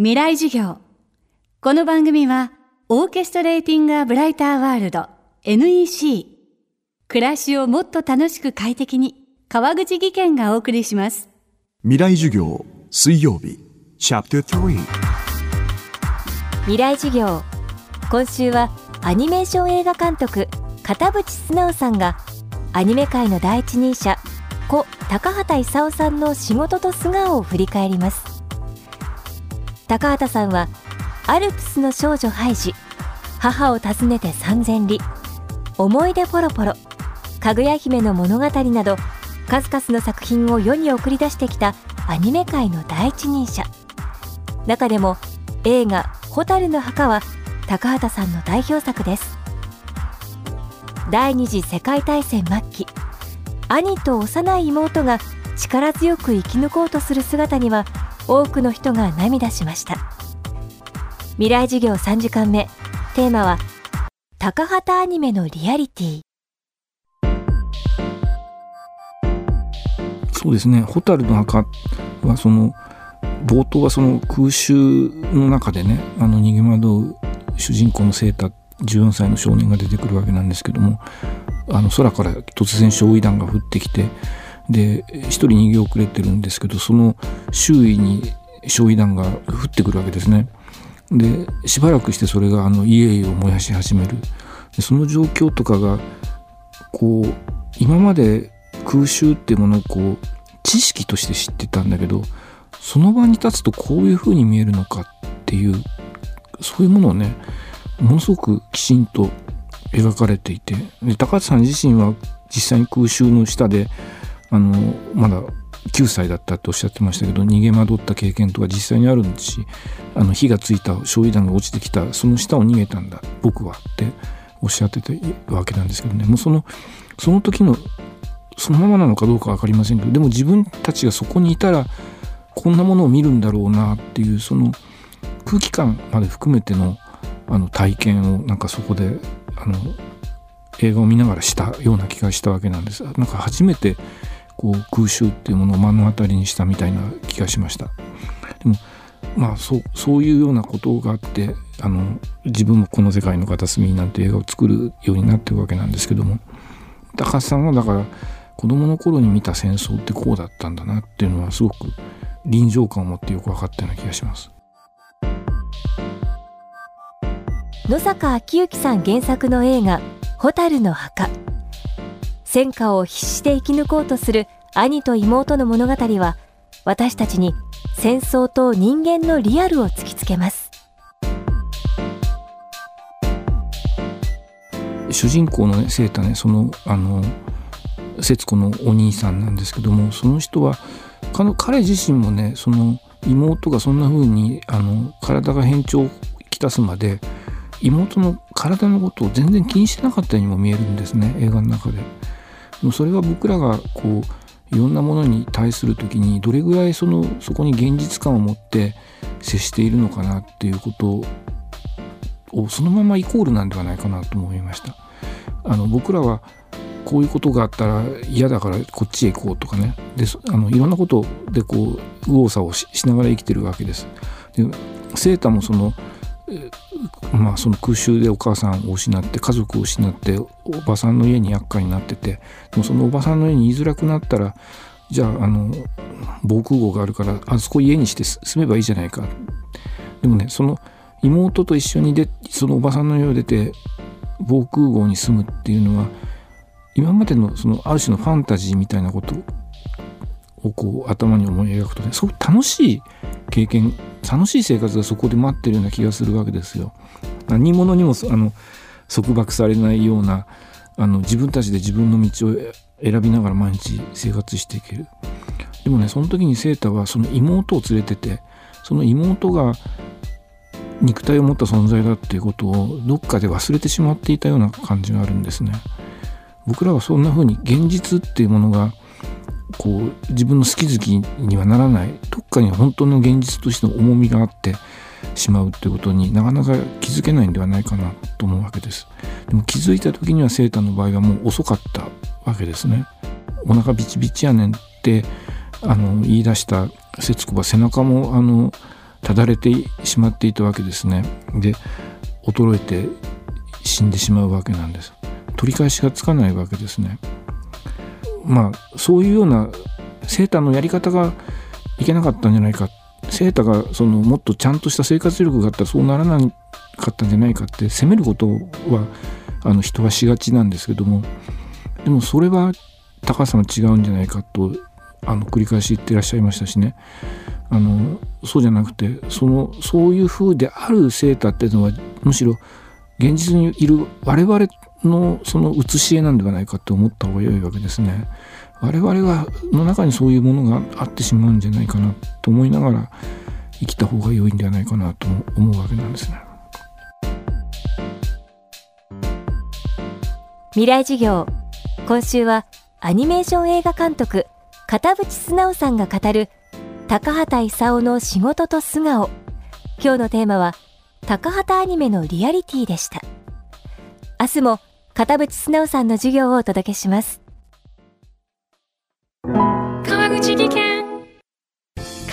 未来授業。この番組はオーケストレーティング・ア・ブライター・ワールド NEC 暮らしをもっと楽しく快適に川口義賢がお送りします。未来授業水曜日。チャプター未来授業。今週はアニメーション映画監督片渕素直さんがアニメ界の第一人者故高畑勲さんの仕事と素顔を振り返ります高畑さんはアルプスの少女ハイジ母を訪ねて三千里思い出ポロポロかぐや姫の物語など数々の作品を世に送り出してきたアニメ界の第一人者。中でも映画「蛍の墓」は高畑さんの代表作です。第二次世界大戦末期兄と幼い妹が力強く生き抜こうとする姿には多くの人が涙しました。未来授業3時間目。テーマは高畑アニメのリアリティ。そうですね「蛍の墓」はその冒頭はその空襲の中でねあの逃げ惑う主人公のセータ14歳の少年が出てくるわけなんですけどもあの空から突然焼夷弾が降ってきてで一人逃げ遅れてるんですけどその周囲に焼夷弾が降ってくるわけですね。でしばらくしてそれがあの家々を燃やし始めるでその状況とかがこう今まで空襲っていうものをこう知識として知ってたんだけどその場に立つとこういう風に見えるのかっていうそういうものをねものすごくきちんと描かれていてで高橋さん自身は実際に空襲の下であのまだ9歳だったっておっしゃってましたけど逃げ惑った経験とか実際にあるんですしあの火がついた焼夷弾が落ちてきたその下を逃げたんだ僕はっておっしゃってたわけなんですけどねもうそのその時のそのままなのかどうか分かりませんけどでも自分たちがそこにいたらこんなものを見るんだろうなっていうその空気感まで含めてのあの体験をなんかそこであの映画を見ながらしたような気がしたわけなんです。なんか初めてこう空襲っていうものを目の当たりにしたみたいな気がしました。でもまあそうそういうようなことがあってあの自分もこの世界の片隅になんて映画を作るようになってるわけなんですけども高橋さんはだから子供の頃に見た戦争ってこうだったんだなっていうのはすごく臨場感を持ってよく分かったような気がします。野坂昭之さん原作の映画「蛍の墓」戦火を必死で生き抜こうとする兄と妹の物語は私たちに戦争と人間のリアルを突きつけます主人公のねセータねそのあの節子のお兄さんなんですけどもその人は彼自身もねその妹がそんな風にあに体が変調をきたすまで妹の体のことを全然気にしてなかったようにも見えるんですね映画の中で。もそれは僕らがこういろんなものに対する時にどれぐらいそのそこに現実感を持って接しているのかなっていうことをそのままイコールなんではないかなと思いました。あの僕らはこういうことがあったら嫌だからこっちへ行こうとかねであのいろんなことでこう右往左往しながら生きてるわけです。でセータもその まあ、その空襲でお母さんを失って家族を失っておばさんの家に厄介になっててでもそのおばさんの家に言いづらくなったらじゃああの防空壕があるからあそこ家にして住めばいいじゃないかでもねその妹と一緒にでそのおばさんの家を出て防空壕に住むっていうのは今までのそのある種のファンタジーみたいなことをこう頭に思い描くとねすごく楽しい経験楽しい生活がそこで待ってるような気がするわけですよ。何者にもあの束縛されないようなあの自分たちで自分の道を選びながら毎日生活していける。でもねその時にセータはその妹を連れててその妹が肉体を持った存在だっていうことをどっかで忘れてしまっていたような感じがあるんですね。僕らはそんな風に現実っていうものがこう自分の好き好きにはならないどっかに本当の現実としての重みがあってしまうってことになかなか気づけないんではないかなと思うわけです。でも気づいた時にはセーターの場合はもう遅かったわけですね。お腹ビチビチやねんってあの言い出した節子は背中もあのただれてしまっていたわけですね。で衰えて死んでしまうわけなんです。取り返しがつかないわけですね。まあそういうようなセーターのやり方がいけなかったんじゃないかセータがそのもっとちゃんとした生活力があったらそうならなかったんじゃないかって責めることはあの人はしがちなんですけどもでもそれは高さが違うんじゃないかとあの繰り返し言ってらっしゃいましたしねあのそうじゃなくてそのそういう風であるセーターっていうのはむしろ現実にいる我々のその写し絵なんではないかと思った方が良いわけですね。我々がの中にそういうものがあってしまうんじゃないかなと思いながら生きた方が良いんではないかなと思うわけなんですね。未来授業今週はアニメーション映画監督片渕素直さんが語る高畑勲の仕事と素顔。今日のテーマは高畑アニメのリアリティでした。明日も片渕素直さんの授業をお届けします。